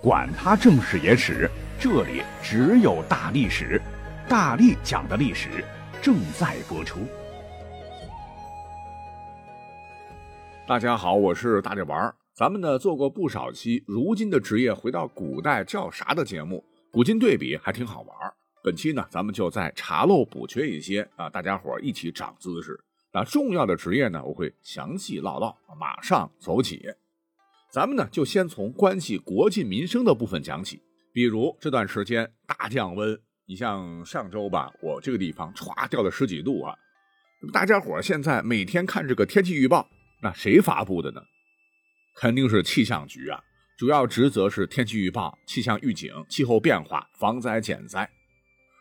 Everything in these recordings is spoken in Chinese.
管他正史野史，这里只有大历史，大力讲的历史正在播出。大家好，我是大力丸儿。咱们呢做过不少期，如今的职业回到古代叫啥的节目，古今对比还挺好玩。本期呢，咱们就再查漏补缺一些啊，大家伙儿一起长姿势。那重要的职业呢，我会详细唠唠，马上走起。咱们呢就先从关系国计民生的部分讲起，比如这段时间大降温，你像上周吧，我这个地方歘掉了十几度啊。大家伙现在每天看这个天气预报，那谁发布的呢？肯定是气象局啊，主要职责是天气预报、气象预警、气候变化、防灾减灾。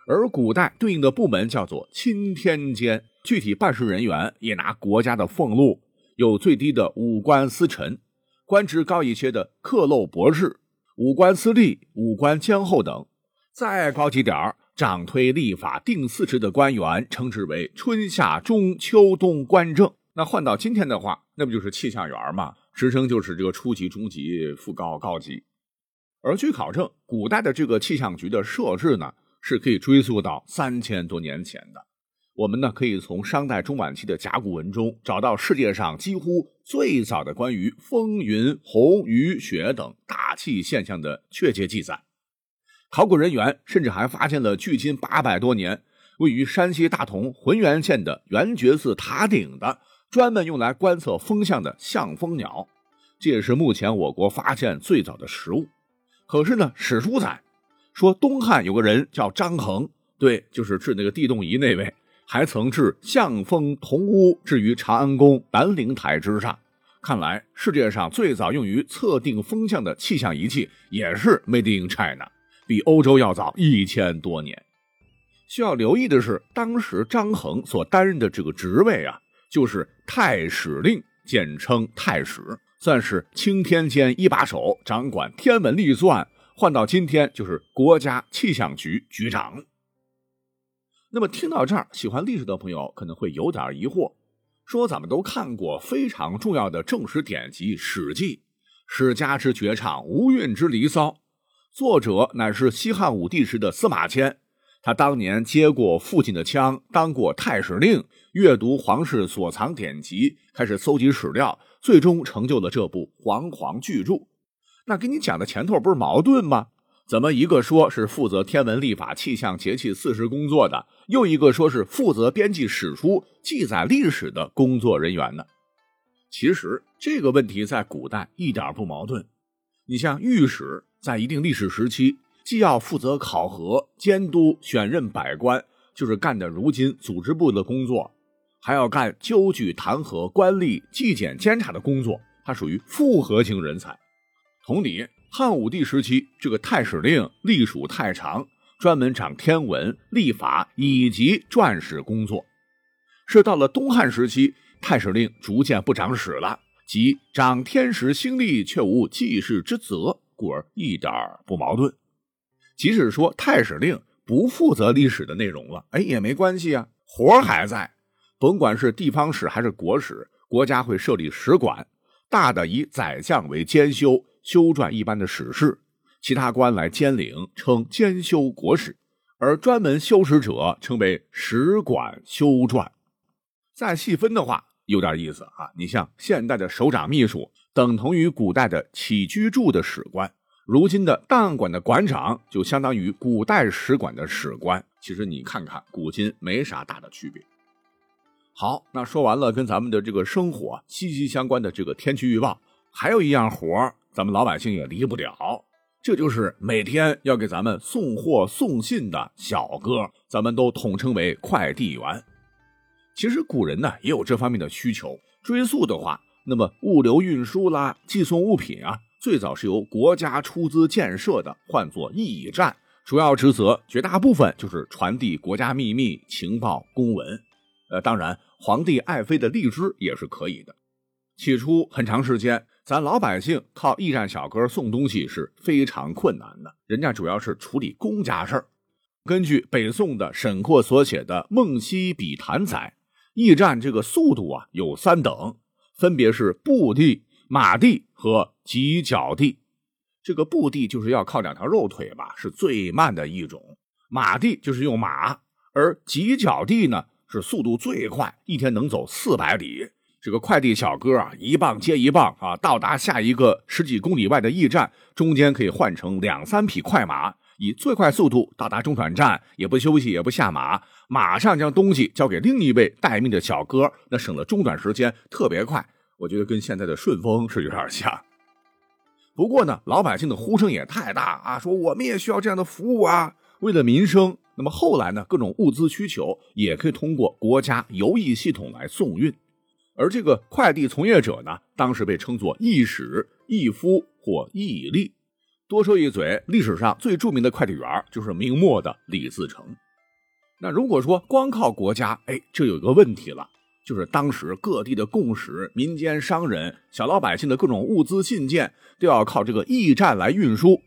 而古代对应的部门叫做钦天监，具体办事人员也拿国家的俸禄，有最低的五官司臣，官职高一些的克漏博士、武官司隶、武官监候等，再高级点儿，掌推立法定四职的官员称之为春夏中秋冬官正。那换到今天的话，那不就是气象员嘛？职称就是这个初级、中级、副高、高级。而据考证，古代的这个气象局的设置呢，是可以追溯到三千多年前的。我们呢，可以从商代中晚期的甲骨文中找到世界上几乎最早的关于风云、红雨雪等大气现象的确切记载。考古人员甚至还发现了距今八百多年、位于山西大同浑源县的圆觉寺塔顶的。专门用来观测风向的象风鸟，这也是目前我国发现最早的实物。可是呢，史书载说东汉有个人叫张衡，对，就是治那个地动仪那位，还曾置象风铜屋置于长安宫南陵台之上。看来世界上最早用于测定风向的气象仪器也是 Made in China，比欧洲要早一千多年。需要留意的是，当时张衡所担任的这个职位啊。就是太史令，简称太史，算是钦天监一把手，掌管天文历算。换到今天，就是国家气象局局长。那么听到这儿，喜欢历史的朋友可能会有点疑惑，说咱们都看过非常重要的正史典籍《史记》，史家之绝唱，无韵之离骚，作者乃是西汉武帝时的司马迁。他当年接过父亲的枪，当过太史令，阅读皇室所藏典籍，开始搜集史料，最终成就了这部煌煌巨著。那跟你讲的前头不是矛盾吗？怎么一个说是负责天文历法、气象节气四时工作的，又一个说是负责编辑史书、记载历史的工作人员呢？其实这个问题在古代一点不矛盾。你像御史，在一定历史时期。既要负责考核、监督、选任百官，就是干的如今组织部的工作，还要干纠举弹劾官吏、纪检监察的工作，它属于复合型人才。同理，汉武帝时期，这个太史令隶属太常，专门掌天文、历法以及撰史工作。是到了东汉时期，太史令逐渐不掌史了，即掌天时星历，却无记事之责，故而一点不矛盾。即使说太史令不负责历史的内容了，哎，也没关系啊，活还在。甭管是地方史还是国史，国家会设立史馆，大的以宰相为监修，修撰一般的史事；其他官来监领，称监修国史，而专门修史者称为史馆修撰。再细分的话，有点意思啊。你像现代的首长秘书，等同于古代的起居住的史官。如今的档案馆的馆长就相当于古代史馆的史官，其实你看看古今没啥大的区别。好，那说完了跟咱们的这个生活息息相关的这个天气预报，还有一样活咱们老百姓也离不了，这就是每天要给咱们送货送信的小哥，咱们都统称为快递员。其实古人呢也有这方面的需求，追溯的话，那么物流运输啦，寄送物品啊。最早是由国家出资建设的，唤作驿站，主要职责绝大部分就是传递国家秘密、情报、公文。呃，当然，皇帝爱妃的荔枝也是可以的。起初很长时间，咱老百姓靠驿站小哥送东西是非常困难的，人家主要是处理公家事儿。根据北宋的沈括所写的《梦溪笔谈》载，驿站这个速度啊有三等，分别是步地。马地和犄角地，这个步地就是要靠两条肉腿吧，是最慢的一种；马地就是用马，而急脚地呢是速度最快，一天能走四百里。这个快递小哥啊，一棒接一棒啊，到达下一个十几公里外的驿站，中间可以换成两三匹快马，以最快速度到达中转站，也不休息，也不下马，马上将东西交给另一位待命的小哥，那省了中转时间，特别快。我觉得跟现在的顺丰是有点像。不过呢，老百姓的呼声也太大啊，说我们也需要这样的服务啊，为了民生。那么后来呢，各种物资需求也可以通过国家邮驿系统来送运。而这个快递从业者呢，当时被称作驿使、驿夫或驿吏。多说一嘴，历史上最著名的快递员就是明末的李自成。那如果说光靠国家，哎，这有一个问题了，就是当时各地的贡使、民间商人、小老百姓的各种物资信件，都要靠这个驿站来运输。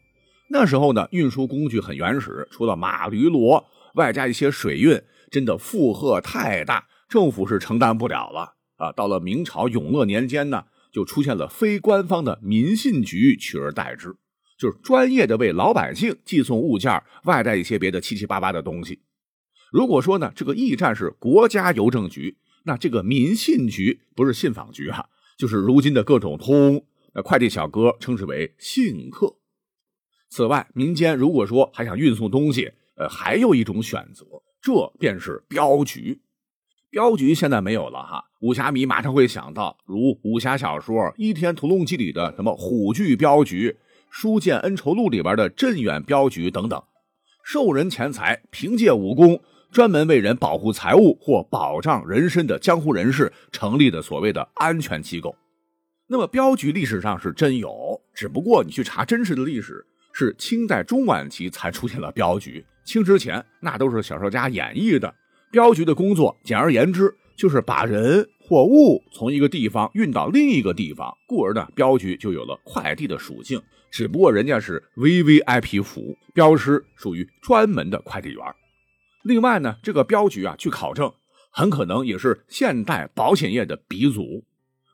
那时候呢，运输工具很原始，除了马、驴、骡，外加一些水运，真的负荷太大，政府是承担不了了。啊，到了明朝永乐年间呢，就出现了非官方的民信局取而代之，就是专业的为老百姓寄送物件，外带一些别的七七八八的东西。如果说呢，这个驿站是国家邮政局，那这个民信局不是信访局啊，就是如今的各种通。那快递小哥称之为信客。此外，民间如果说还想运送东西，呃，还有一种选择，这便是镖局。镖局现在没有了哈，武侠迷马上会想到，如武侠小说《倚天屠龙记》里的什么虎踞镖局，《书剑恩仇录》里边的镇远镖局等等，受人钱财，凭借武功，专门为人保护财物或保障人身的江湖人士成立的所谓的安全机构。那么镖局历史上是真有，只不过你去查真实的历史，是清代中晚期才出现了镖局，清之前那都是小说家演绎的。镖局的工作，简而言之，就是把人或物从一个地方运到另一个地方，故而呢，镖局就有了快递的属性。只不过人家是 VVIP 服务，镖师属于专门的快递员。另外呢，这个镖局啊，据考证，很可能也是现代保险业的鼻祖。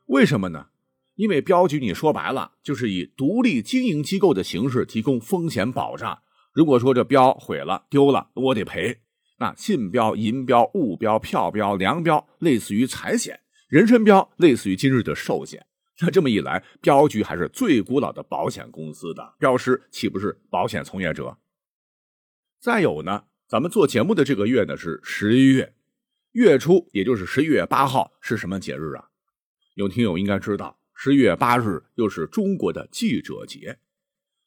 为什么呢？因为镖局你说白了，就是以独立经营机构的形式提供风险保障。如果说这镖毁了、丢了，我得赔。那信标、银标、物标、票标、粮标，类似于财险；人身标类似于今日的寿险。那这么一来，镖局还是最古老的保险公司的镖师，岂不是保险从业者？再有呢，咱们做节目的这个月呢是十一月，月初也就是十一月八号是什么节日啊？有听友应该知道，十一月八日又是中国的记者节。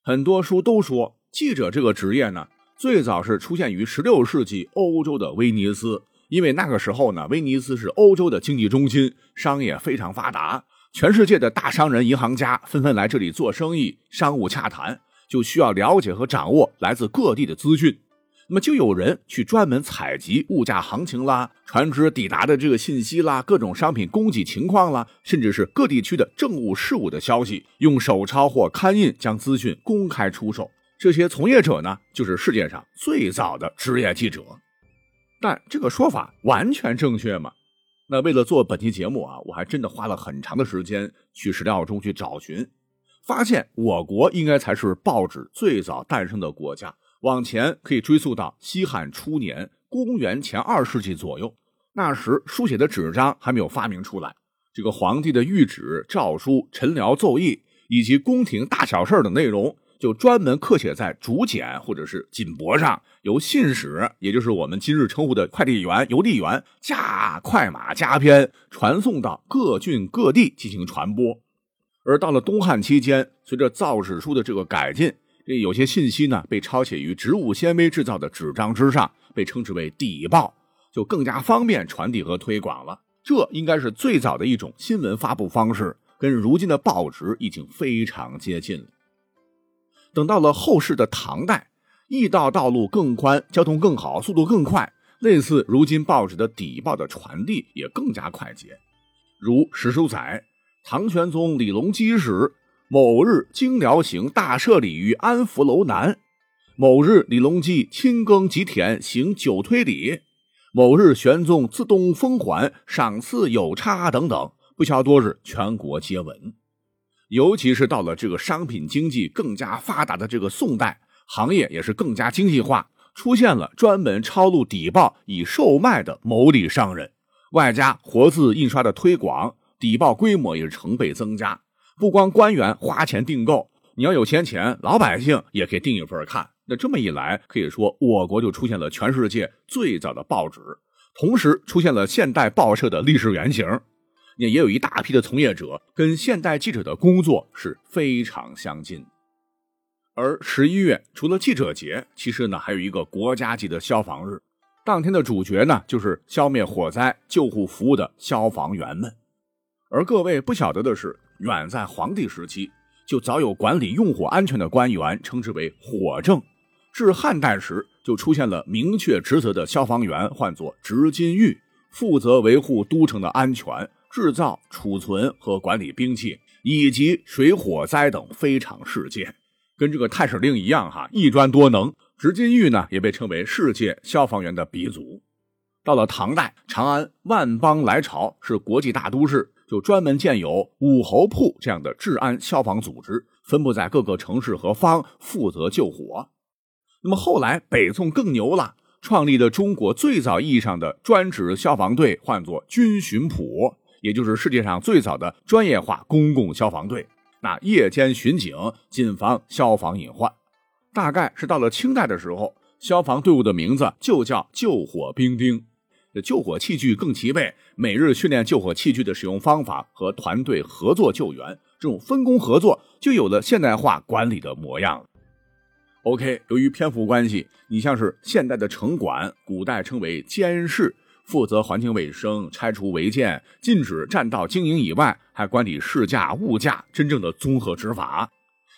很多书都说，记者这个职业呢。最早是出现于十六世纪欧洲的威尼斯，因为那个时候呢，威尼斯是欧洲的经济中心，商业非常发达，全世界的大商人、银行家纷纷来这里做生意、商务洽谈，就需要了解和掌握来自各地的资讯。那么就有人去专门采集物价行情啦、船只抵达的这个信息啦、各种商品供给情况啦，甚至是各地区的政务事务的消息，用手抄或刊印将资讯公开出售。这些从业者呢，就是世界上最早的职业记者，但这个说法完全正确吗？那为了做本期节目啊，我还真的花了很长的时间去史料中去找寻，发现我国应该才是报纸最早诞生的国家。往前可以追溯到西汉初年，公元前二世纪左右，那时书写的纸张还没有发明出来，这个皇帝的谕旨、诏书、臣僚奏议以及宫廷大小事等内容。就专门刻写在竹简或者是锦帛上，由信使，也就是我们今日称呼的快递员、邮递员，驾快马加鞭传送到各郡各地进行传播。而到了东汉期间，随着造纸术的这个改进，这有些信息呢被抄写于植物纤维制造的纸张之上，被称之为底报，就更加方便传递和推广了。这应该是最早的一种新闻发布方式，跟如今的报纸已经非常接近了。等到了后世的唐代，驿道道路更宽，交通更好，速度更快，类似如今报纸的底报的传递也更加快捷。如史书载，唐玄宗李隆基时，某日经辽行大赦礼于安福楼南；某日李隆基亲耕吉田行九推礼；某日玄宗自东封还赏赐有差等等，不消多日，全国皆闻。尤其是到了这个商品经济更加发达的这个宋代，行业也是更加经济化，出现了专门抄录底报以售卖的牟利商人，外加活字印刷的推广，底报规模也是成倍增加。不光官员花钱订购，你要有钱钱，老百姓也可以订一份看。那这么一来，可以说我国就出现了全世界最早的报纸，同时出现了现代报社的历史原型。也有一大批的从业者跟现代记者的工作是非常相近。而十一月除了记者节，其实呢还有一个国家级的消防日。当天的主角呢就是消灭火灾、救护服务的消防员们。而各位不晓得的是，远在黄帝时期就早有管理用火安全的官员，称之为火正。至汉代时就出现了明确职责的消防员，唤作执金玉，负责维护都城的安全。制造、储存和管理兵器，以及水火灾等非常事件，跟这个太史令一样哈，一专多能。执金玉呢，也被称为世界消防员的鼻祖。到了唐代，长安万邦来朝，是国际大都市，就专门建有武侯铺这样的治安消防组织，分布在各个城市和坊，负责救火。那么后来，北宋更牛了，创立的中国最早意义上的专职消防队，唤作军巡捕。也就是世界上最早的专业化公共消防队，那夜间巡警，谨防消防隐患。大概是到了清代的时候，消防队伍的名字就叫救火兵丁。救火器具更齐备，每日训练救火器具的使用方法和团队合作救援，这种分工合作就有了现代化管理的模样。OK，由于篇幅关系，你像是现代的城管，古代称为监视。负责环境卫生、拆除违建、禁止占道经营以外，还管理市价、物价，真正的综合执法。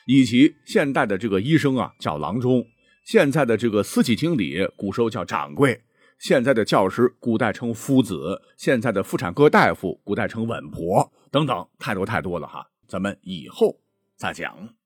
以及现代的这个医生啊，叫郎中；现在的这个私企经理，古时候叫掌柜；现在的教师，古代称夫子；现在的妇产科大夫，古代称稳婆，等等，太多太多了哈。咱们以后再讲。